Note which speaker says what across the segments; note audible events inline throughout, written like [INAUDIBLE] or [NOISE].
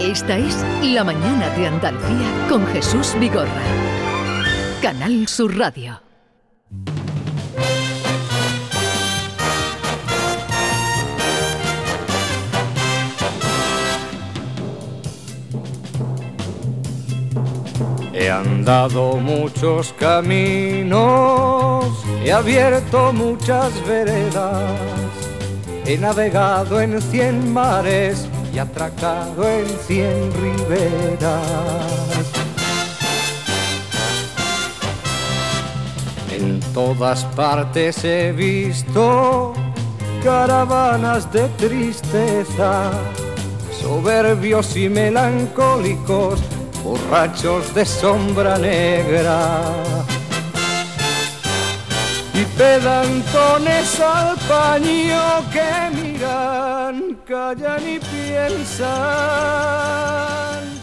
Speaker 1: Esta es La Mañana de Andalucía con Jesús Vigorra. Canal Sur Radio.
Speaker 2: He andado muchos caminos, he abierto muchas veredas, he navegado en cien mares y atracado en cien riberas. En todas partes he visto caravanas de tristeza, soberbios y melancólicos borrachos de sombra negra y pedantones al paño que callan y piensan.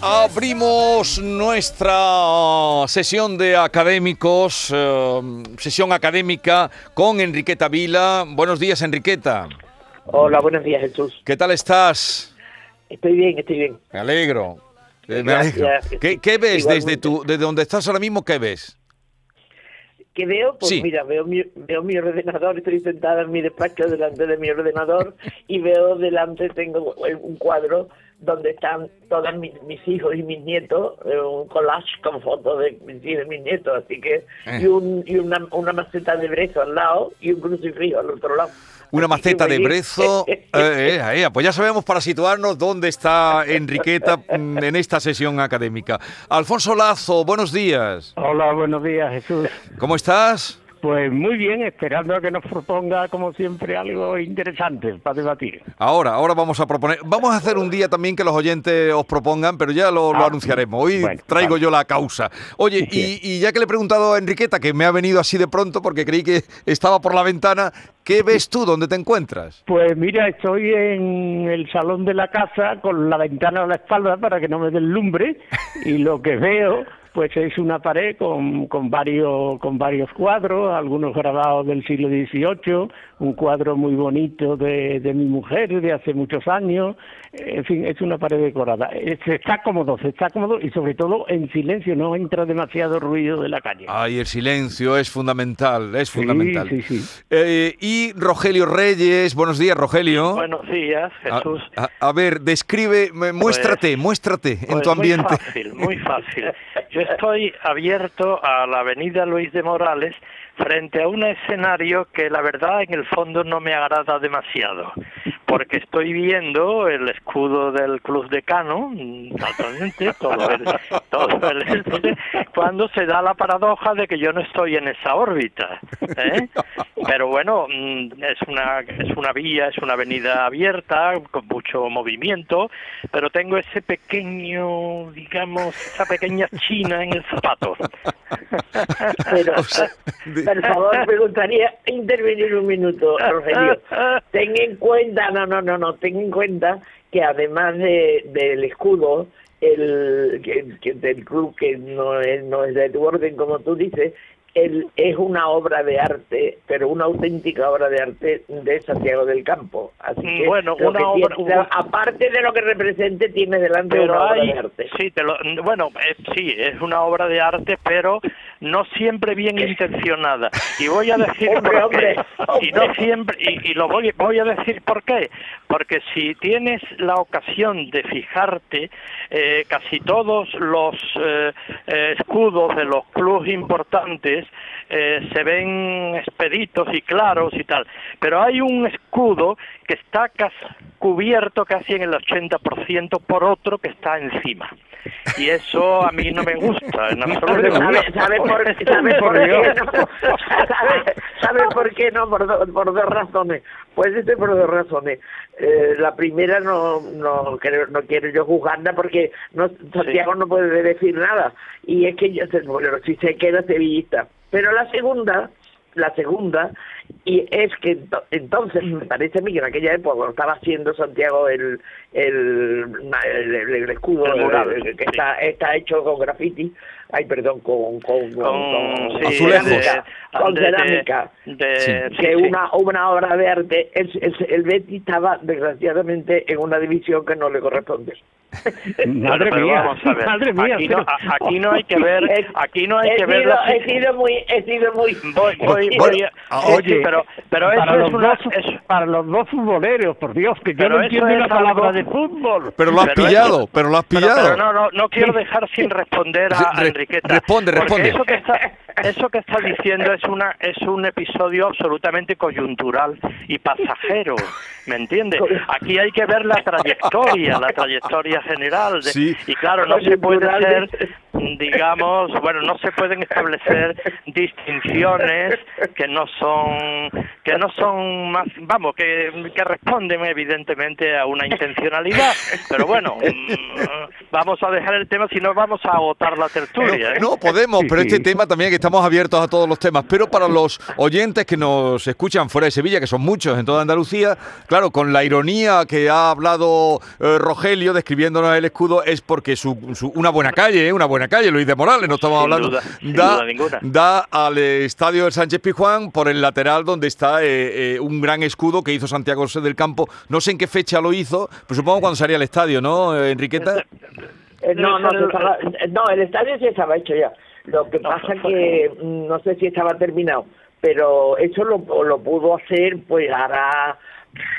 Speaker 3: Abrimos nuestra sesión de académicos, eh, sesión académica con Enriqueta Vila. Buenos días, Enriqueta.
Speaker 4: Hola, buenos días, Jesús.
Speaker 3: ¿Qué tal estás?
Speaker 4: Estoy bien, estoy bien.
Speaker 3: Me alegro. Eh, me alegro. ¿Qué, qué ves desde tu, desde donde estás ahora mismo? ¿Qué ves?
Speaker 4: ¿Qué veo? Pues
Speaker 3: Sí.
Speaker 4: mira, veo mi, veo mi ordenador, estoy sentada en mi despacho delante de mi ordenador y veo delante, tengo un cuadro donde están todos mis, mis hijos y mis nietos, eh, un collage con fotos de mis hijos y mis nietos, así que,
Speaker 3: Eh.
Speaker 4: y, un, y una, una maceta de brezo al lado y un crucifijo al otro lado.
Speaker 3: Una
Speaker 4: Así
Speaker 3: maceta de brezo. [LAUGHS] Eh, eh, ahí, pues ya sabemos para situarnos dónde está Enriqueta mm, en esta sesión académica. Alfonso Lazo, buenos días.
Speaker 5: Hola, buenos días, Jesús.
Speaker 3: ¿Cómo estás?
Speaker 5: Pues muy bien, esperando a que nos proponga, como siempre, algo interesante para debatir.
Speaker 3: Ahora, ahora vamos a proponer. Vamos a hacer un día también que los oyentes os propongan, pero ya lo, lo
Speaker 5: Ah,
Speaker 3: anunciaremos. Hoy
Speaker 5: bueno,
Speaker 3: traigo
Speaker 5: vale.
Speaker 3: yo la causa. Oye, y, y ya que le he preguntado a Enriqueta, que me ha venido así de pronto porque creí que estaba por la ventana, ¿qué ves tú? ¿Dónde te encuentras?
Speaker 5: Pues mira, estoy en el salón de la casa con la ventana a la espalda para que no me deslumbre y lo que veo pues es una pared con, con varios con varios cuadros, algunos grabados del siglo XVIII, un cuadro muy bonito de, de mi mujer de hace muchos años, en fin, es una pared decorada. Se está cómodo, se está cómodo y sobre todo en silencio, no entra demasiado ruido de la calle.
Speaker 3: Ay, el silencio es fundamental, es
Speaker 5: Sí,
Speaker 3: fundamental.
Speaker 5: sí, sí.
Speaker 3: Eh, y Rogelio Reyes, buenos días, Rogelio.
Speaker 6: Buenos días,
Speaker 3: A-
Speaker 6: Jesús.
Speaker 3: A, a ver, describe, me- muéstrate, muéstrate en
Speaker 6: Pues
Speaker 3: tu ambiente.
Speaker 6: Muy fácil, muy fácil. [LAUGHS] Yo estoy abierto a la avenida Luis de Morales frente a un escenario que la verdad en el fondo no me agrada demasiado, porque estoy viendo el escudo del Club de Cano, mm, totalmente, todo el, todo el cuando se da la paradoja de que yo no estoy en esa órbita. ¿eh? Pero bueno, mm, es una, es una vía, es una avenida abierta, con mucho movimiento, pero tengo ese pequeño, digamos, esa pequeña china en el zapato.
Speaker 4: Pero, por favor, me gustaría intervenir un minuto, Rogelio. Ten en cuenta, no, no, no, no, ten en cuenta que además de, del escudo, el que, que del club que no es, no es de tu orden, como tú dices, el, es una obra de arte, pero una auténtica obra de arte de Santiago del Campo. Así
Speaker 6: Mm,
Speaker 4: que,
Speaker 6: bueno,
Speaker 4: lo
Speaker 6: una
Speaker 4: que
Speaker 6: obra-
Speaker 4: tiene- aparte de lo que represente, tiene delante
Speaker 6: pero
Speaker 4: una obra de arte.
Speaker 6: sí, te lo- bueno, eh, sí, es una obra de arte, pero no siempre bien intencionada. Y voy a decir
Speaker 4: Hombre,
Speaker 6: por
Speaker 4: hombre,
Speaker 6: qué. Y no siempre, y, y lo voy, voy a decir por qué. Porque si tienes la ocasión de fijarte, eh, casi todos los eh, eh, escudos de los clubes importantes eh, se ven expeditos y claros y tal. Pero hay un escudo que está cas- cubierto casi en el 80% por otro que está encima. Y eso a mí no me gusta en [LAUGHS] absoluto.
Speaker 4: ¿Sabe, sabe por, [LAUGHS] sabe por qué no? ¿Sabe, sabe por qué no? Por, do- por dos razones. Puede ser por dos razones. Eh, la primera no no quiero, no quiero yo juzgarla porque no, Santiago no puede decir nada. Y es que yo bueno, sí sé que era sevillista. Pero la segunda, la segunda, y es que ento- entonces me parece a mí que en aquella época cuando estaba haciendo Santiago el el, el, el- el escudo que está está hecho con graffiti ay perdón con con,
Speaker 6: Con, sí,
Speaker 3: Azulejos.
Speaker 4: cerámica,
Speaker 6: de-
Speaker 4: con
Speaker 6: de-
Speaker 4: cerámica
Speaker 6: de-
Speaker 4: que
Speaker 6: sí.
Speaker 4: una una obra de arte el, el, el Betis estaba desgraciadamente en una división que no le corresponde
Speaker 5: Madre
Speaker 6: Pero
Speaker 5: mía,
Speaker 6: vamos a ver,
Speaker 5: madre mía.
Speaker 6: aquí, no,
Speaker 5: pero-
Speaker 6: aquí no hay que ver, aquí no hay
Speaker 4: he
Speaker 6: que ver
Speaker 4: sido,
Speaker 6: la-
Speaker 4: he sido muy, he sido muy. [LAUGHS]
Speaker 6: Voy, voy,
Speaker 3: Bueno,
Speaker 6: voy a-
Speaker 3: ah,
Speaker 5: Oye,
Speaker 6: sí, pero, pero
Speaker 5: para,
Speaker 6: eso
Speaker 5: los
Speaker 6: es una,
Speaker 5: dos,
Speaker 6: es-
Speaker 5: para los dos futboleros, por Dios, que yo
Speaker 6: Pero
Speaker 5: no entiendo una palabra
Speaker 6: algo-
Speaker 5: de fútbol.
Speaker 3: Pero lo has
Speaker 6: Pero
Speaker 3: pillado,
Speaker 6: eso-
Speaker 3: pero lo has
Speaker 6: Pero,
Speaker 3: pillado.
Speaker 6: pero no, no, no quiero dejar sin responder a, a Enriqueta.
Speaker 3: responde, responde.
Speaker 6: Eso que, está, eso que está diciendo es una es un episodio absolutamente coyuntural y pasajero, ¿me entiende? Aquí hay que ver la trayectoria, la trayectoria general. de-
Speaker 3: Sí.
Speaker 6: Y claro, no se puede ser, digamos, bueno, no se pueden establecer distinciones que no son que no son más, vamos, que, que responden evidentemente a una intencionalidad. Pero bueno, mm, vamos a dejar el tema, si no vamos a agotar la tertulia. ¿eh?
Speaker 3: No podemos, pero este tema también que estamos abiertos a todos los temas. Pero para los oyentes que nos escuchan fuera de Sevilla, que son muchos en toda Andalucía, claro, con la ironía que ha hablado eh, Rogelio el escudo, es porque su, su- una buena calle, ¿eh? una buena calle, Luis de Morales, no estamos
Speaker 6: Sin
Speaker 3: hablando,
Speaker 6: duda, sin
Speaker 3: da,
Speaker 6: duda ninguna.
Speaker 3: da al estadio del Sánchez Pizjuán por el lateral donde está eh, eh, un gran escudo que hizo Santiago José del Campo. No sé en qué fecha lo hizo, pero supongo cuando salía al estadio, ¿no, eh, Enriqueta?
Speaker 4: No, no, estaba- no, el estadio sí estaba hecho ya. Lo que pasa
Speaker 6: fue-
Speaker 4: que mm, no sé si estaba terminado, pero eso lo, lo pudo hacer, pues hará,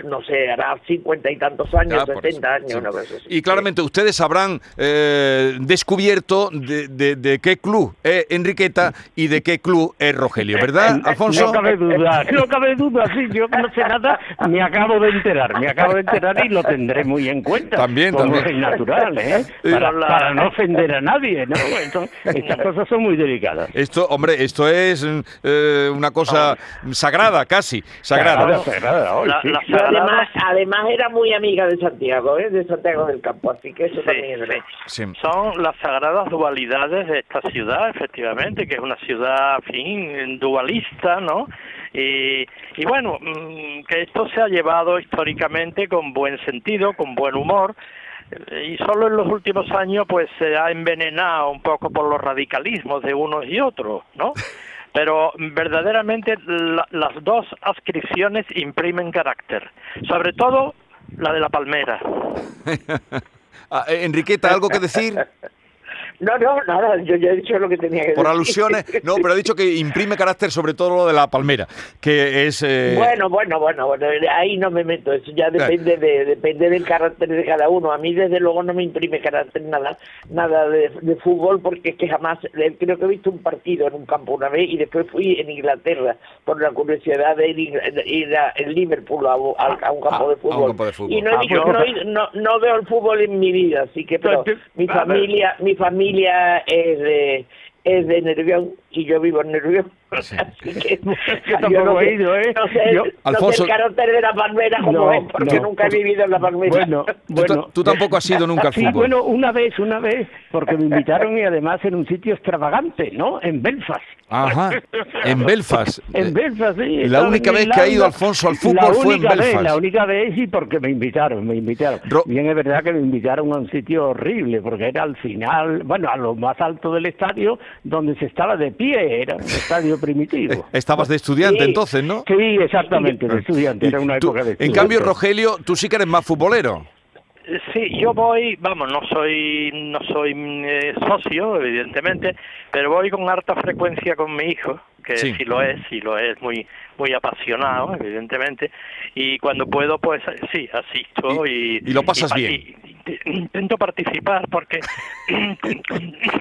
Speaker 4: no sé, hará cincuenta y tantos años,
Speaker 3: Ah, eso,
Speaker 4: años,
Speaker 3: sí.
Speaker 4: una cosa así.
Speaker 3: Y claramente ustedes habrán eh, descubierto de, de- de qué club es Enriqueta y de qué club es Rogelio, ¿verdad,
Speaker 5: Eh,
Speaker 3: Alfonso?
Speaker 5: No cabe duda, no cabe duda, sí, yo no sé nada, me acabo de enterar, me acabo de enterar y lo tendré muy en cuenta.
Speaker 3: También,
Speaker 5: como
Speaker 3: también.
Speaker 5: es natural, ¿eh? Para,
Speaker 6: la-
Speaker 5: para no ofender a nadie, ¿no? Eso- estas cosas son muy delicadas.
Speaker 3: Esto, hombre, esto es eh, una cosa sagrada, casi, sagrada.
Speaker 5: Sagrada, sagrada, hoy,
Speaker 6: La-
Speaker 5: sí.
Speaker 6: la-
Speaker 4: Yo además, además era muy amiga de Santiago, ¿eh? de Santiago del Campo, así que eso
Speaker 6: Sí,
Speaker 4: también es verdad.
Speaker 3: Sí.
Speaker 6: Son las sagradas dualidades de esta ciudad, efectivamente, que es una ciudad, en fin, dualista, ¿no? Y, y bueno, mm, que esto se ha llevado históricamente con buen sentido, con buen humor, y solo en los últimos años pues se ha envenenado un poco por los radicalismos de unos y otros, ¿no? [LAUGHS] Pero verdaderamente la- las dos adscripciones imprimen carácter, sobre todo la de la palmera. [LAUGHS]
Speaker 3: Ah, eh, Enriqueta, ¿algo que decir? [LAUGHS]
Speaker 4: No, no, nada, yo ya he dicho lo que tenía que
Speaker 3: Por
Speaker 4: decir.
Speaker 3: alusiones. No, pero ha dicho que imprime carácter sobre todo lo de la palmera, que es... eh,
Speaker 4: Bueno, bueno, bueno, bueno, ahí no me meto, eso ya depende de depende del carácter de cada uno. A mí desde luego no me imprime carácter nada nada de, de fútbol porque es que jamás eh, creo que he visto un partido en un campo una vez y después fui en Inglaterra por la curiosidad de ir, de ir a en Liverpool a, a- a un campo
Speaker 3: Ah,
Speaker 4: de fútbol.
Speaker 3: campo de fútbol.
Speaker 4: Y no, he
Speaker 5: Ah,
Speaker 4: visto-
Speaker 5: pues-
Speaker 4: no, he- no, no veo el fútbol en mi vida, así que pero
Speaker 5: Pero-
Speaker 4: mi familia mi familia es de es de Nervión y yo vivo en Nervión. Así que [LAUGHS]
Speaker 5: Yo tampoco
Speaker 4: no
Speaker 5: he
Speaker 4: sé-
Speaker 5: ido, ¿eh?
Speaker 4: no sé,
Speaker 5: Yo-
Speaker 4: no sé
Speaker 3: Alfonso-
Speaker 4: el carácter de la palmera como
Speaker 5: No,
Speaker 4: es, porque
Speaker 5: no.
Speaker 4: nunca he vivido en la palmera.
Speaker 5: Bueno,
Speaker 3: Tú,
Speaker 5: bueno.
Speaker 3: tú tampoco has ido nunca al
Speaker 5: Sí,
Speaker 3: fútbol.
Speaker 5: bueno, una vez, una vez, porque me invitaron y además en un sitio extravagante, ¿no? En Belfast.
Speaker 3: Ajá, en Belfast.
Speaker 5: En Belfast, sí.
Speaker 3: la única vez que ha ido. Alfonso al fútbol fue en
Speaker 5: única vez,
Speaker 3: Belfast.
Speaker 5: la única vez y porque me invitaron, me invitaron.
Speaker 3: Ro-
Speaker 5: Bien, es verdad que me invitaron a un sitio horrible, porque era al final, bueno, a lo más alto del estadio, donde se estaba de pie, era un [LAUGHS] estadio primitivo.
Speaker 3: Eh, Estabas de estudiante
Speaker 4: Sí.
Speaker 3: entonces, ¿no?
Speaker 5: Sí, exactamente, de estudiante,
Speaker 3: Y
Speaker 5: era una época de
Speaker 3: en
Speaker 5: estudiante.
Speaker 3: cambio, Rogelio, tú sí que eres más futbolero.
Speaker 6: Sí, yo voy, vamos, no soy no soy eh, socio, evidentemente, pero voy con harta frecuencia con mi hijo, que
Speaker 3: Sí.
Speaker 6: sí, lo es, sí lo es, muy muy apasionado, evidentemente, y cuando puedo, pues sí, asisto
Speaker 3: Y-
Speaker 6: y...
Speaker 3: y lo pasas
Speaker 6: pa-
Speaker 3: bien.
Speaker 6: y- intento participar porque...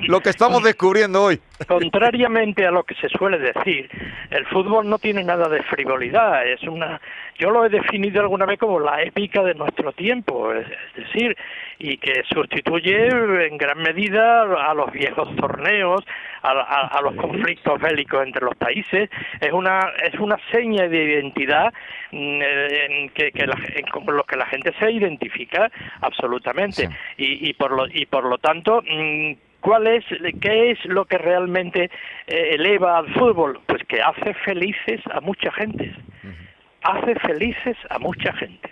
Speaker 3: Lo que estamos descubriendo hoy. [LAUGHS]
Speaker 6: Contrariamente a lo que se suele decir, el fútbol no tiene nada de frivolidad, es una yo lo he definido alguna vez como la épica de nuestro tiempo, es decir, y que sustituye en gran medida a los viejos torneos, a, a- a los conflictos bélicos entre los países, es una es una seña de identidad mm, en que, que la- en- con lo que la gente se identifica absolutamente.
Speaker 3: Sí.
Speaker 6: y, y por lo y por lo tanto mm, ¿Cuál es, qué es lo que realmente eh, eleva al fútbol? Pues que hace felices a mucha gente. Hace felices a mucha gente.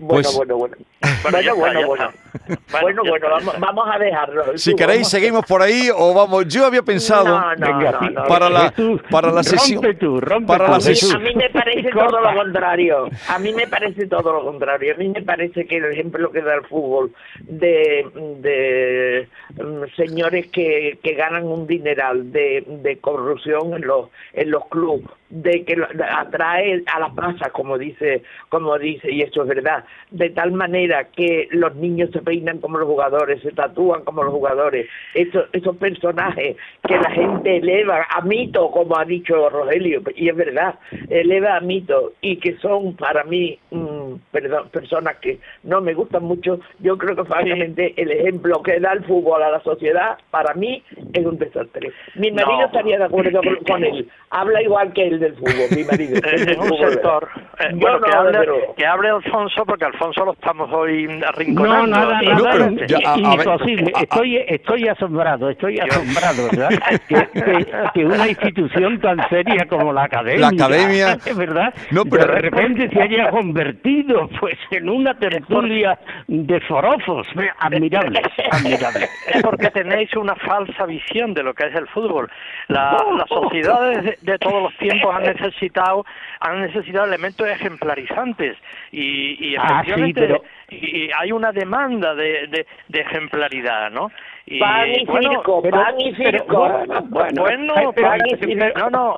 Speaker 4: Bueno,
Speaker 3: Pues-
Speaker 4: bueno, bueno.
Speaker 6: Bueno, [LAUGHS]
Speaker 4: Bueno,
Speaker 6: está,
Speaker 4: bueno, bueno.
Speaker 6: está.
Speaker 4: Bueno, bueno, vamos, vamos a dejarlo.
Speaker 3: Si
Speaker 4: Tú,
Speaker 3: queréis,
Speaker 4: vamos.
Speaker 3: seguimos por ahí o vamos. Yo había pensado
Speaker 4: No, no,
Speaker 5: Venga,
Speaker 4: no,
Speaker 5: sí,
Speaker 4: no.
Speaker 3: para la, para la sesión.
Speaker 5: Rompe tú, rompe
Speaker 3: para
Speaker 5: tú,
Speaker 3: la
Speaker 4: A mí,
Speaker 5: Jesús.
Speaker 3: sesión.
Speaker 4: a mí me parece [LAUGHS] todo lo contrario. A mí me parece todo lo contrario. A mí me parece que el ejemplo que da el fútbol de, de mm, señores que, que ganan un dineral de, de corrupción en los en los clubes, de que atrae a las masas, como dice como dice y eso es verdad, de tal manera que los niños se peinan como los jugadores, se tatúan como los jugadores, esos esos personajes que la gente eleva a mito, como ha dicho Rogelio, y es verdad, eleva a mito y que son para mí mm, perdón, personas que no me gustan mucho, yo creo que francamente el ejemplo que da el fútbol a la sociedad para mí es un desastre. Mi marido
Speaker 6: No.
Speaker 4: estaría de acuerdo con, con él, habla igual que él del fútbol, mi marido.
Speaker 6: En un sector. Eh, bueno,
Speaker 4: no,
Speaker 6: que, hable,
Speaker 4: pero-
Speaker 6: que hable Alfonso, porque Alfonso lo estamos hoy
Speaker 5: No,
Speaker 6: arrinconando.
Speaker 5: nada.
Speaker 3: No,
Speaker 5: nada,
Speaker 3: pero
Speaker 5: i-
Speaker 3: ya, a- a ver,
Speaker 5: imposible.
Speaker 3: a- a-
Speaker 5: Estoy, estoy asombrado, estoy asombrado, ¿verdad? [LAUGHS] Que, que- que una institución tan seria como la academia,
Speaker 3: La academia- [LAUGHS]
Speaker 5: ¿verdad?
Speaker 3: No, pero-
Speaker 5: de repente se haya convertido, pues, en una tertulia de forofos, admirable, admirable.
Speaker 6: Es porque tenéis una falsa visión de lo que es el fútbol. La- las sociedades de, de todos los tiempos han necesitado han necesitado elementos ejemplarizantes. Y, y
Speaker 5: Ah, sí,
Speaker 6: efectivamente
Speaker 5: pero-
Speaker 6: y, y hay una demanda de, de, de ejemplaridad, ¿no? Y,
Speaker 4: Pan y
Speaker 6: bueno,
Speaker 4: circo,
Speaker 5: pero-
Speaker 4: pan y circo.
Speaker 5: bueno, bueno,
Speaker 6: bueno,
Speaker 5: Ay, pero-
Speaker 6: pan y circo. No, no.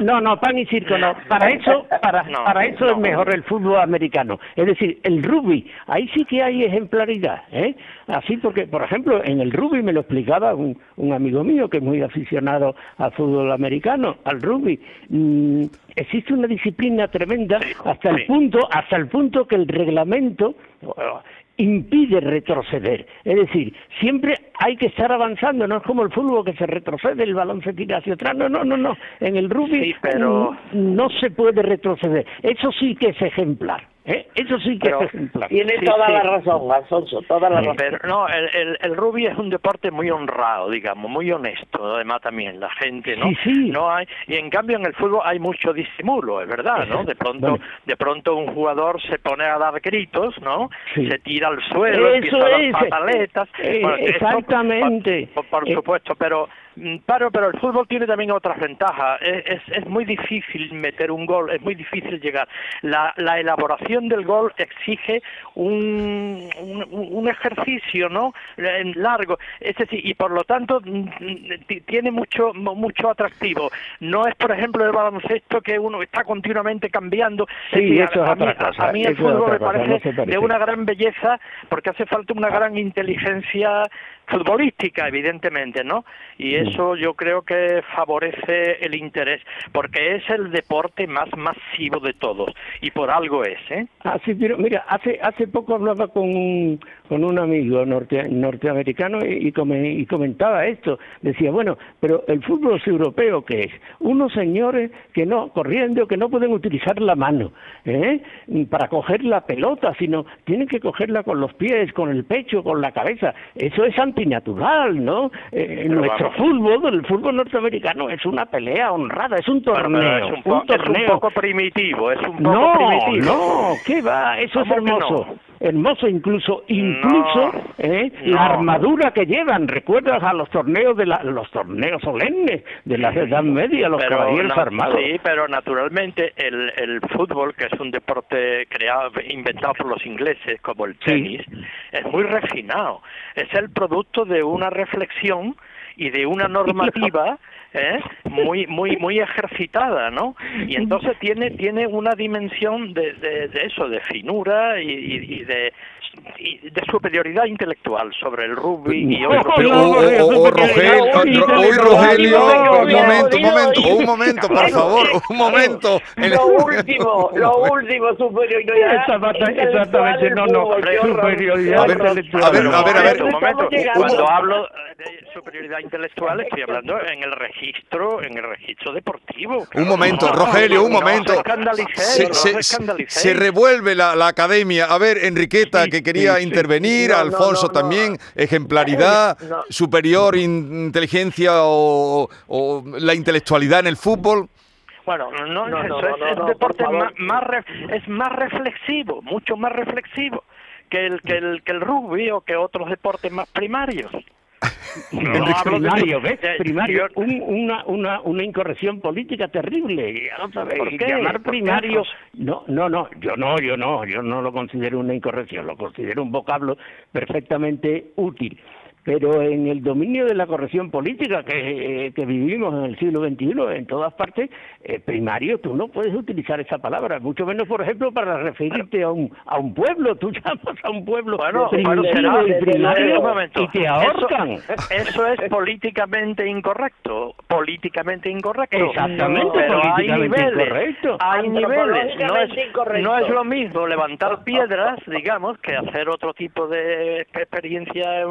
Speaker 5: No, no, pan y circo no. Para eso, para,
Speaker 6: No,
Speaker 5: para eso
Speaker 6: no.
Speaker 5: es mejor el fútbol americano. Es decir, el rugby, ahí sí que hay ejemplaridad, ¿eh? Así porque, por ejemplo, en el rugby me lo explicaba un, un amigo mío que es muy aficionado al fútbol americano, al rugby. Mm, existe una disciplina tremenda
Speaker 6: Sí,
Speaker 5: hasta el
Speaker 6: sí.
Speaker 5: punto, hasta el punto que el reglamento bueno, impide retroceder. Es decir, siempre hay que estar avanzando, no es como el fútbol que se retrocede, el balón se tira hacia atrás, no, no, no, no. En el rugby
Speaker 6: Sí, pero-
Speaker 5: no se puede retroceder. Eso sí que es ejemplar, ¿eh? Eso sí que
Speaker 6: Pero-
Speaker 5: es ejemplar.
Speaker 4: Tiene
Speaker 6: Sí,
Speaker 4: toda
Speaker 6: sí.
Speaker 4: la razón, Alfonso, toda la razón.
Speaker 6: Pero no, el, el, el rugby es un deporte muy honrado, digamos, muy honesto, además también la gente, ¿no?
Speaker 5: Sí, sí.
Speaker 6: No hay y en cambio en el fútbol hay mucho disimulo, es verdad, ¿no? De pronto, de pronto un jugador se pone a dar gritos, ¿no?
Speaker 5: Sí.
Speaker 6: Se tira al suelo,
Speaker 5: Eso
Speaker 6: empieza a dar
Speaker 5: es.
Speaker 6: pataletas.
Speaker 5: Eh,
Speaker 6: Bueno, esto,
Speaker 5: exactamente.
Speaker 6: por, por
Speaker 5: Eh,
Speaker 6: supuesto, pero mm, pero el fútbol tiene también otras ventajas. Es, es, es muy difícil meter un gol, es muy difícil llegar. La, la elaboración del gol exige un, un, un ejercicio, ¿no? Largo, es decir, y por lo tanto mm, mm, ti- tiene mucho mucho atractivo. No es, por ejemplo, el baloncesto que uno está continuamente cambiando. Es
Speaker 5: Sí,
Speaker 6: decir,
Speaker 5: es
Speaker 6: a, a mí, a-
Speaker 5: cosa,
Speaker 6: a mí el fútbol me
Speaker 5: cosa, no parece.
Speaker 6: de una gran belleza porque hace falta una gran inteligencia futbolística, evidentemente, ¿no? Y eso yo creo que favorece el interés, porque es el deporte más masivo de todos, y por algo es, ¿eh?
Speaker 5: Ah, sí, pero mira, hace hace poco hablaba con un, con un amigo norte, norteamericano y, y, come- y comentaba esto. Decía, bueno, pero el fútbol europeo, ¿qué es? Unos señores que no, corriendo, que no pueden utilizar la mano ¿eh? para coger la pelota, sino tienen que cogerla con los pies, con el pecho, con la cabeza. Eso es antinatural, ¿no? Eh, nuestro
Speaker 6: vamos.
Speaker 5: fútbol, el fútbol norteamericano, es una pelea honrada, es un torneo.
Speaker 6: pero es un, po- es un
Speaker 5: torneo.
Speaker 6: poco primitivo, es un poco
Speaker 5: No,
Speaker 6: primitivo.
Speaker 5: no, ¿qué va? Eso es
Speaker 6: ¿Cómo que
Speaker 5: hermoso.
Speaker 6: no?
Speaker 5: Hermoso incluso, incluso
Speaker 6: No,
Speaker 5: ¿eh?
Speaker 6: no.
Speaker 5: la armadura que llevan. ¿Recuerdas a los torneos de la, los torneos solemnes de la Edad Media, los caballeros
Speaker 6: na-
Speaker 5: armados?
Speaker 6: Sí, pero naturalmente el, el fútbol, que es un deporte creado, inventado por los ingleses, como el
Speaker 5: Sí.
Speaker 6: tenis, es muy refinado. Es el producto de una reflexión y de una normativa [LAUGHS] ¿eh? muy muy muy ejercitada, ¿no? Y entonces tiene tiene una dimensión de, de, de eso, de finura y, y- de de superioridad intelectual sobre el rugby y
Speaker 3: Pero, o, o- o Rogelio, hoy Rogelio, un momento, un momento, un momento, por favor, un momento. En
Speaker 4: Lo último, lo [LAUGHS] último, superioridad.
Speaker 5: Exactamente, no, no, superioridad
Speaker 3: A ver,
Speaker 5: intelectual.
Speaker 3: a ver, a ver, a ver.
Speaker 6: Un momento,
Speaker 4: Estamos llegando.
Speaker 6: cuando hablo de superioridad intelectual estoy hablando en el registro, en el registro deportivo.
Speaker 3: Un momento, Rogelio, un momento. Se, revuelve la, la academia. A ver, Enriqueta, que quería
Speaker 5: sí,
Speaker 3: intervenir,
Speaker 4: No, no,
Speaker 3: Alfonso
Speaker 4: no, no.
Speaker 3: también, ejemplaridad,
Speaker 4: No.
Speaker 3: superior in- inteligencia o, o la intelectualidad en el fútbol.
Speaker 6: Bueno, no,
Speaker 4: No,
Speaker 6: es
Speaker 4: no,
Speaker 6: eso,
Speaker 4: no,
Speaker 6: es
Speaker 4: no,
Speaker 6: el
Speaker 4: no,
Speaker 6: deporte más, más re- es más reflexivo, mucho más reflexivo que el que el que el rugby o que otros deportes más primarios.
Speaker 5: No,
Speaker 6: No hablo de-
Speaker 5: primario, ¿ves?
Speaker 6: de-
Speaker 5: Primario, un- una, una, una incorrección política terrible.
Speaker 6: ¿Por qué?
Speaker 5: llamar
Speaker 6: ¿Por qué,
Speaker 5: primario... No, no, no, yo no, yo no, yo no lo considero una incorrección, lo considero un vocablo perfectamente útil. Pero en el dominio de la corrección política que, eh, que vivimos en el siglo XXI, en todas partes, eh, primario, tú no puedes utilizar esa palabra, mucho menos, por ejemplo, para referirte a un, a un pueblo. Tú [LAUGHS] llamas a un pueblo
Speaker 6: Bueno,
Speaker 5: y primario
Speaker 6: un momento.
Speaker 5: y te ahorcan.
Speaker 6: Eso, eso es políticamente incorrecto, políticamente incorrecto.
Speaker 5: Exactamente,
Speaker 6: pero hay niveles,
Speaker 5: incorrecto.
Speaker 6: hay niveles. No es, no es lo mismo levantar piedras, digamos, que hacer otro tipo de experiencia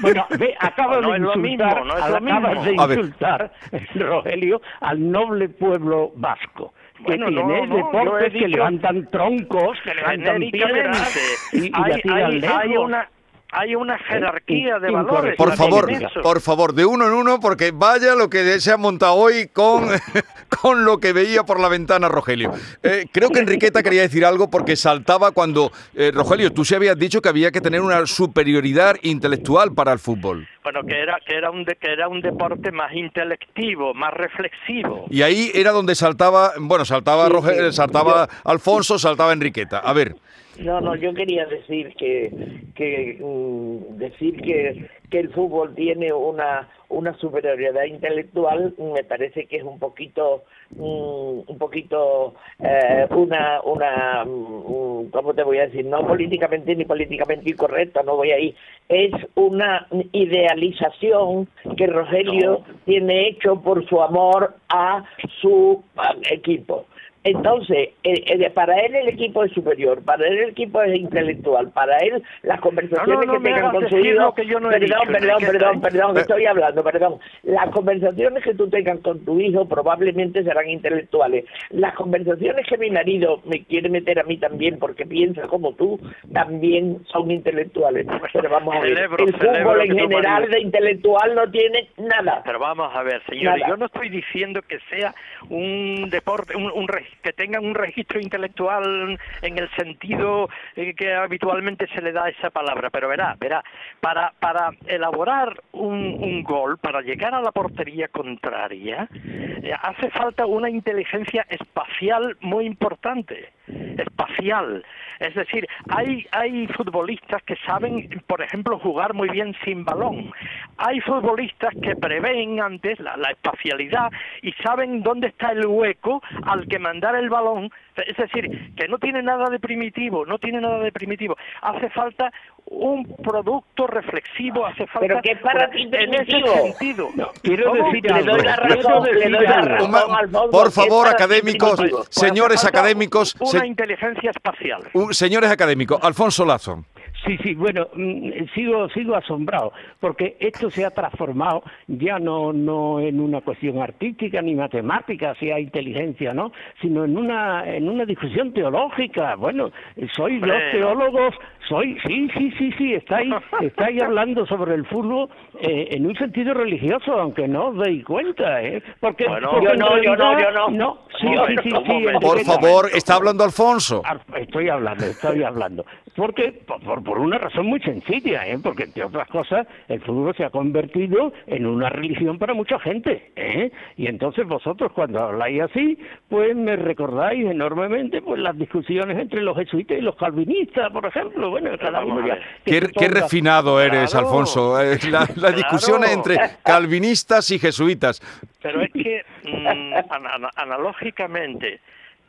Speaker 5: Bueno, ve, acabas
Speaker 6: No
Speaker 5: de insultar,
Speaker 6: mismo, no
Speaker 5: acabas de insultar, Rogelio, al noble pueblo vasco. Que
Speaker 6: Bueno, no,
Speaker 5: tiene
Speaker 6: no,
Speaker 5: deportes que
Speaker 6: dicho
Speaker 5: levantan troncos, que levantan piedras y, y
Speaker 6: hay, hay, hay una hay una jerarquía de valores.
Speaker 3: Por favor, por favor, de uno en uno, porque vaya lo que se ha montado hoy con, [LAUGHS] con lo que veía por la ventana Rogelio. Eh, creo que Enriqueta quería decir algo porque saltaba cuando, eh, Rogelio, tú sí habías dicho que había que tener una superioridad intelectual para el fútbol.
Speaker 6: bueno que era que era un de- que era un deporte más intelectivo más reflexivo
Speaker 3: Y ahí era donde saltaba, bueno, saltaba, saltaba Alfonso, saltaba Enriqueta. A ver,
Speaker 4: No, no, yo quería decir que, que mm, decir que, que el fútbol tiene una una superioridad intelectual me parece que es un poquito mm, un poquito eh, una una mm, cómo te voy a decir no políticamente ni políticamente incorrecta no voy ahí. Es una idealización que Rogelio tiene hecho por su amor a su equipo entonces, eh, eh, para él el equipo es superior, para él el equipo es intelectual, para él las conversaciones
Speaker 6: No, no, no
Speaker 4: que tengan
Speaker 6: hagas
Speaker 4: con su
Speaker 6: decir
Speaker 4: hijo...
Speaker 6: lo que yo no he
Speaker 4: perdón,
Speaker 6: dicho,
Speaker 4: perdón, perdón, perdón, estoy hablando, perdón. Las conversaciones que tú tengas con tu hijo probablemente serán intelectuales. Las conversaciones que mi marido me quiere meter a mí también porque piensa como tú, también son intelectuales. Pero vamos a ver,
Speaker 6: Celebro,
Speaker 4: el fútbol en general de intelectual no tiene nada.
Speaker 6: pero vamos a ver señores
Speaker 4: Nada.
Speaker 6: yo no estoy diciendo que sea un deporte un, un que tengan un registro intelectual en el sentido eh, que habitualmente se le da a esa palabra. Pero verá verá para para elaborar un, un gol para llegar a la portería contraria eh, hace falta una inteligencia espacial muy importante espacial. Es decir hay hay futbolistas que saben por ejemplo jugar muy bien sin balón. Hay futbolistas que prevén antes la, la espacialidad y saben dónde está el hueco al que mandar el balón es decir que no tiene nada de primitivo no tiene nada de primitivo hace falta un producto reflexivo hace falta
Speaker 4: Pero ¿qué para ti
Speaker 6: en ese sentido
Speaker 5: quiero decir
Speaker 4: Le
Speaker 5: algo.
Speaker 4: doy la
Speaker 5: quiero
Speaker 4: razón, le
Speaker 5: decir
Speaker 4: doy la
Speaker 5: algo.
Speaker 4: razón.
Speaker 3: Uma-
Speaker 4: Alfonso,
Speaker 3: por favor, académicos, señores académicos,
Speaker 6: una
Speaker 3: se-
Speaker 6: inteligencia espacial
Speaker 3: uh, señores académicos, Alfonso Lazo.
Speaker 5: Sí, sí, bueno, mm, sigo sigo asombrado, porque esto se ha transformado ya no no en una cuestión artística ni matemática, sea inteligencia, ¿no? Sino en una en una discusión teológica. Bueno, sois los teólogos, soy sí, sí, sí, sí, estáis [LAUGHS] estáis hablando sobre el fútbol eh, en un sentido religioso, aunque no os deis cuenta, ¿eh? Porque,
Speaker 6: Bueno,
Speaker 5: porque
Speaker 4: yo no, yo no, yo no.
Speaker 5: No, sí, sí, sí.
Speaker 3: Por favor, está hablando Alfonso.
Speaker 5: Ah, Estoy hablando, estoy hablando. Porque, por, por- por una razón muy sencilla, ¿eh? porque entre otras cosas, el fútbol se ha convertido en una religión para mucha gente. ¿eh? Y entonces vosotros cuando habláis así, pues me recordáis enormemente pues las discusiones entre los jesuitas y los calvinistas, por ejemplo. Bueno, cada uno ya...
Speaker 3: Qué, refinado eres,
Speaker 6: Claro.
Speaker 3: Alfonso. Eh, la- las discusiones
Speaker 6: Claro.
Speaker 3: entre calvinistas y jesuitas.
Speaker 6: Pero es que mm, ana- analógicamente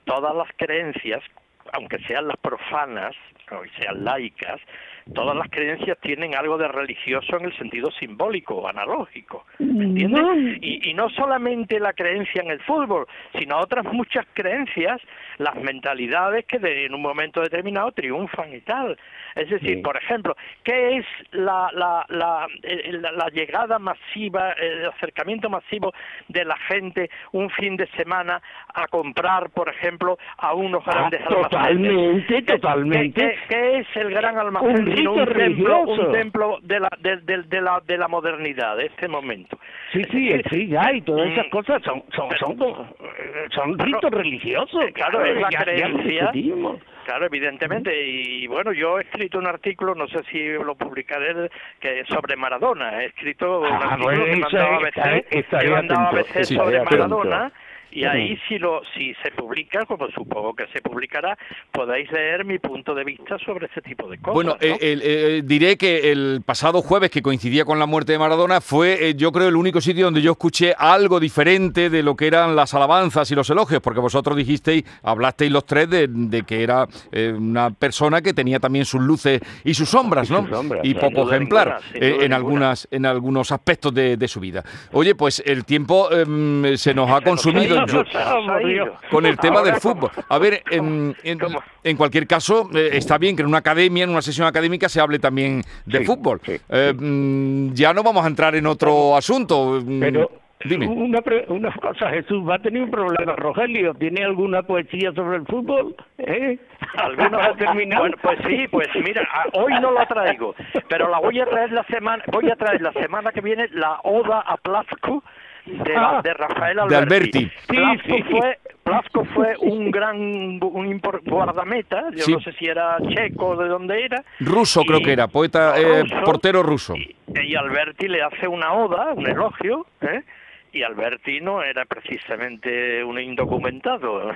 Speaker 6: todas las creencias, aunque sean las profanas o sean laicas, todas las creencias tienen algo de religioso en el sentido simbólico o analógico. ¿Me entiendes?
Speaker 5: No.
Speaker 6: Y, y no solamente la creencia en el fútbol, sino otras muchas creencias, las mentalidades que de- en un momento determinado triunfan y tal. Es decir,
Speaker 5: Sí.
Speaker 6: por ejemplo, ¿qué es la, la, la, eh, la- la llegada masiva, el acercamiento masivo de la gente un fin de semana a comprar, por ejemplo, a unos
Speaker 5: Ah,
Speaker 6: grandes almacenes?
Speaker 5: totalmente,
Speaker 6: ¿Qué-
Speaker 5: totalmente.
Speaker 6: ¿Qué, qué- qué es el gran almacén
Speaker 5: Un
Speaker 6: de sino un templo, un templo de la, de, de, la, de la modernidad, de este momento.
Speaker 5: Sí, sí, sí, ya, y todas esas mm. cosas son, son, son, son ritos religiosos.
Speaker 6: Claro, es la creencia. Claro, evidentemente. Y bueno, yo he escrito un artículo, no sé si lo publicaré, que sobre Maradona. He escrito un ah, artículo que mandaba a veces, que mandaba a veces sobre Maradona. Y ahí si lo si se publica, como supongo que se publicará, podéis leer mi punto de vista sobre ese tipo de cosas.
Speaker 3: Bueno, eh, eh, diré que el pasado jueves, que coincidía con la muerte de Maradona, fue eh, yo creo el único sitio donde yo escuché algo diferente de lo que eran las alabanzas y los elogios, porque vosotros dijisteis, hablasteis los tres de, que era una persona que tenía también sus luces y sus sombras, ¿no? y poco ejemplar en algunas en algunos aspectos de, su vida. Oye, pues el tiempo em, se nos ha consumido con el tema del fútbol. A ver, en, en, cualquier caso, eh, está bien que en una academia, en una sesión académica, se hable también de fútbol. Eh, mm, ya no vamos a entrar en otro asunto.
Speaker 5: Mm, Pero Dime. Una, una cosa, Jesús, ¿va a tener un problema, Rogelio? ¿Tiene alguna poesía sobre el fútbol? ¿Eh? [LAUGHS]
Speaker 6: ¿Alguna ha terminado? Bueno, pues sí, pues mira, hoy no la traigo, pero la voy a traer la semana, voy a traer la semana que viene la Oda a Plasco de, ah, de [LAUGHS] Rafael Alberti.
Speaker 3: De
Speaker 6: fue, Plasco fue un gran un guardameta, yo no sé si era checo de dónde era.
Speaker 3: Ruso creo que era, poeta, eh, portero ruso.
Speaker 6: Y, y, Alberti le hace una oda, un elogio, ¿eh? Y Albertino era precisamente un indocumentado. [LAUGHS]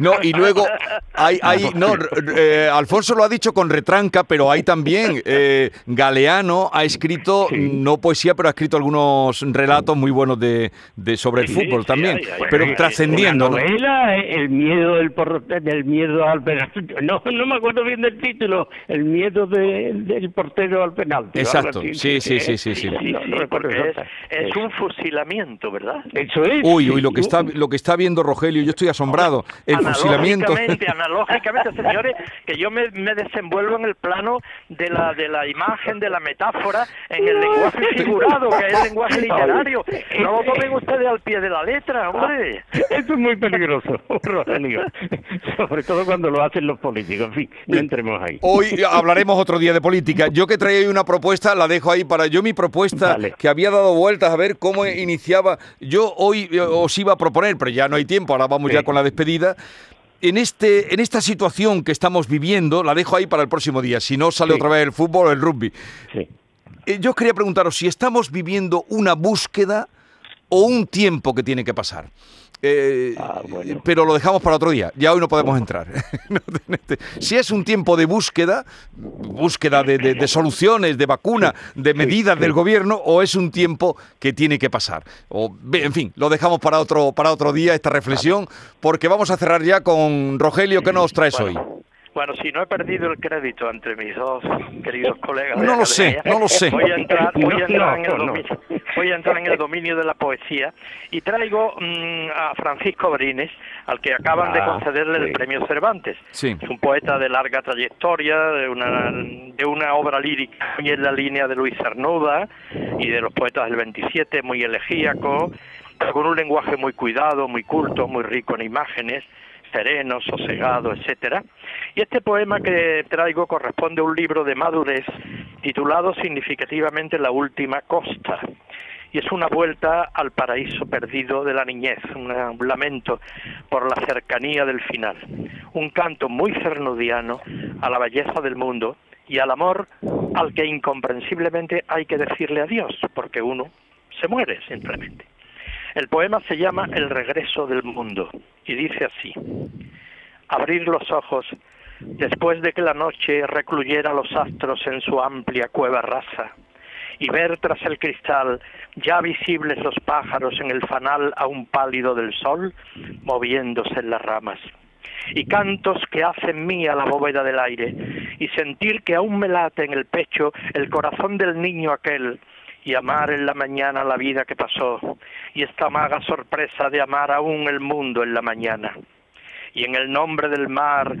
Speaker 3: No, y luego hay, hay no, eh, Alfonso lo ha dicho con retranca, pero hay también, eh, Galeano ha escrito, no poesía, pero ha escrito algunos relatos muy buenos de, de sobre el fútbol también, pero trascendiendo.
Speaker 5: novela, el miedo del, del miedo al penal, no, no me acuerdo bien del título, el miedo del portero al penal.
Speaker 3: Exacto, sí, sí, sí, sí, sí.
Speaker 6: es, un fusilamiento ¿verdad?
Speaker 5: Eso es.
Speaker 3: Uy, uy, lo que está lo que está viendo Rogelio, yo estoy asombrado. El fusilamiento. [LAUGHS]
Speaker 6: Analógicamente, señores, que yo me, desenvuelvo en el plano de la de la imagen, de la metáfora, en el lenguaje figurado, que es el lenguaje [LAUGHS] literario. No lo tomen ustedes al pie de la letra, hombre.
Speaker 5: Eso es muy peligroso, [LAUGHS] Rogelio. Sobre todo cuando lo hacen los políticos. En fin, no entremos ahí.
Speaker 3: Hoy hablaremos otro día de política. Yo que traía una propuesta, la dejo ahí para yo mi propuesta, que había dado vueltas a ver cómo iniciar yo hoy eh, os iba a proponer, pero ya no hay tiempo, ahora vamos ya con la despedida. En, este, en esta situación que estamos viviendo, la dejo ahí para el próximo día, si no sale otra vez el fútbol o el rugby. Eh, yo quería preguntaros si estamos viviendo una búsqueda o un tiempo que tiene que pasar. Eh, ah, pero lo dejamos para otro día. Ya hoy no podemos entrar. [LAUGHS] si es un tiempo de búsqueda, búsqueda de, soluciones, de vacuna, de medidas del gobierno, o es un tiempo que tiene que pasar. O, en fin, lo dejamos para otro, para otro día esta reflexión, porque vamos a cerrar ya con Rogelio. ¿Qué nos traes hoy?
Speaker 6: Bueno, si no he perdido el crédito entre mis dos queridos colegas.
Speaker 3: No lo sé, no lo sé.
Speaker 6: Voy a entrar, en, el dominio, de la poesía y traigo mm, a Francisco Brines, al que acaban de ah, concederle el premio Cervantes.
Speaker 3: Es
Speaker 6: un poeta de larga trayectoria, de una, de una obra lírica muy en la línea de Luis Cernuda y de los poetas del 27, muy elegíaco, con un lenguaje muy cuidado, muy culto, muy rico en imágenes sereno, sosegado, etcétera. Y este poema que traigo corresponde a un libro de madurez titulado significativamente La última costa. Y es una vuelta al paraíso perdido de la niñez, un lamento por la cercanía del final, un canto muy cernudiano a la belleza del mundo y al amor al que incomprensiblemente hay que decirle adiós, porque uno se muere simplemente. El poema se llama El regreso del mundo y dice así, abrir los ojos después de que la noche recluyera los astros en su amplia cueva rasa y ver tras el cristal ya visibles los pájaros en el fanal aún pálido del sol moviéndose en las ramas y cantos que hacen mía la bóveda del aire y sentir que aún me late en el pecho el corazón del niño aquel y amar en la mañana la vida que pasó, y esta maga sorpresa de amar aún el mundo en la mañana. Y en el nombre del mar,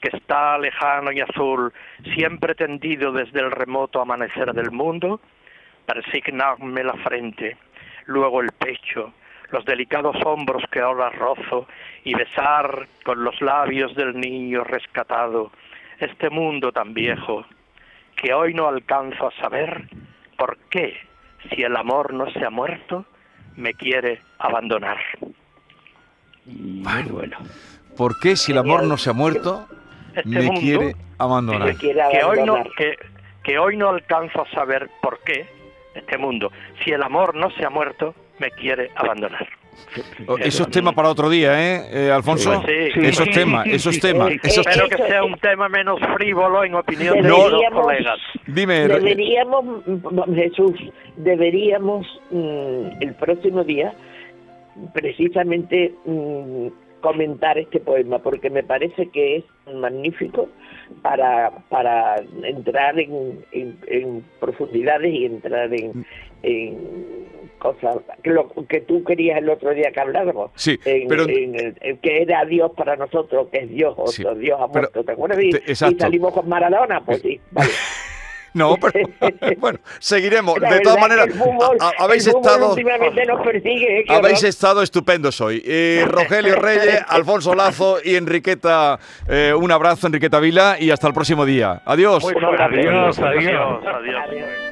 Speaker 6: que está lejano y azul, siempre tendido desde el remoto amanecer del mundo, persignarme la frente, luego el pecho, los delicados hombros que ahora rozo, y besar con los labios del niño rescatado este mundo tan viejo, que hoy no alcanzo a saber por qué, si el amor no se ha muerto, me quiere abandonar.
Speaker 3: Bueno, bueno. ¿Por qué si el amor no se ha muerto,
Speaker 6: Este
Speaker 3: me quiere abandonar?
Speaker 4: Me quiere
Speaker 6: que hoy no
Speaker 4: abandonar.
Speaker 6: que, que hoy no alcanzo a saber por qué este mundo si el amor no se ha muerto me quiere abandonar
Speaker 3: Eso es tema para otro día, ¿eh, eh, Alfonso?
Speaker 6: Pues sí.
Speaker 3: Eso es tema, eso es tema.
Speaker 4: Sí.
Speaker 3: Eso es-
Speaker 6: espero que sea un tema menos frívolo en opinión de dos colegas
Speaker 3: Dime,
Speaker 4: Deberíamos, Jesús, deberíamos mm, el próximo día precisamente mm, comentar este poema porque me parece que es magnífico para, para entrar en, en- en profundidades y entrar en, en cosas que, lo, que tú querías el otro día que habláramos.
Speaker 3: Sí,
Speaker 4: en-
Speaker 3: pero-
Speaker 4: en el- en que era Dios para nosotros, que es Dios, o
Speaker 3: Sí,
Speaker 4: Dios ha
Speaker 3: pero-
Speaker 4: muerto, ¿te acuerdas? Y,
Speaker 3: te- exacto.
Speaker 4: y salimos con Maradona, pues sí, [LAUGHS] vale.
Speaker 3: No, pero [LAUGHS] bueno, seguiremos.
Speaker 4: La
Speaker 3: De todas maneras,
Speaker 4: fútbol-
Speaker 3: a- habéis estado
Speaker 4: últimamente nos persigue, ¿eh?
Speaker 3: Habéis
Speaker 4: horror.
Speaker 3: estado estupendos hoy. Eh, Rogelio Reyes, [LAUGHS] Alfonso Lazo y Enriqueta. eh, un abrazo, Enriqueta Vila, y hasta el próximo día. Adiós.
Speaker 6: Muy fuerte.
Speaker 5: Adiós, adiós.
Speaker 6: adiós, adiós.
Speaker 4: Adiós.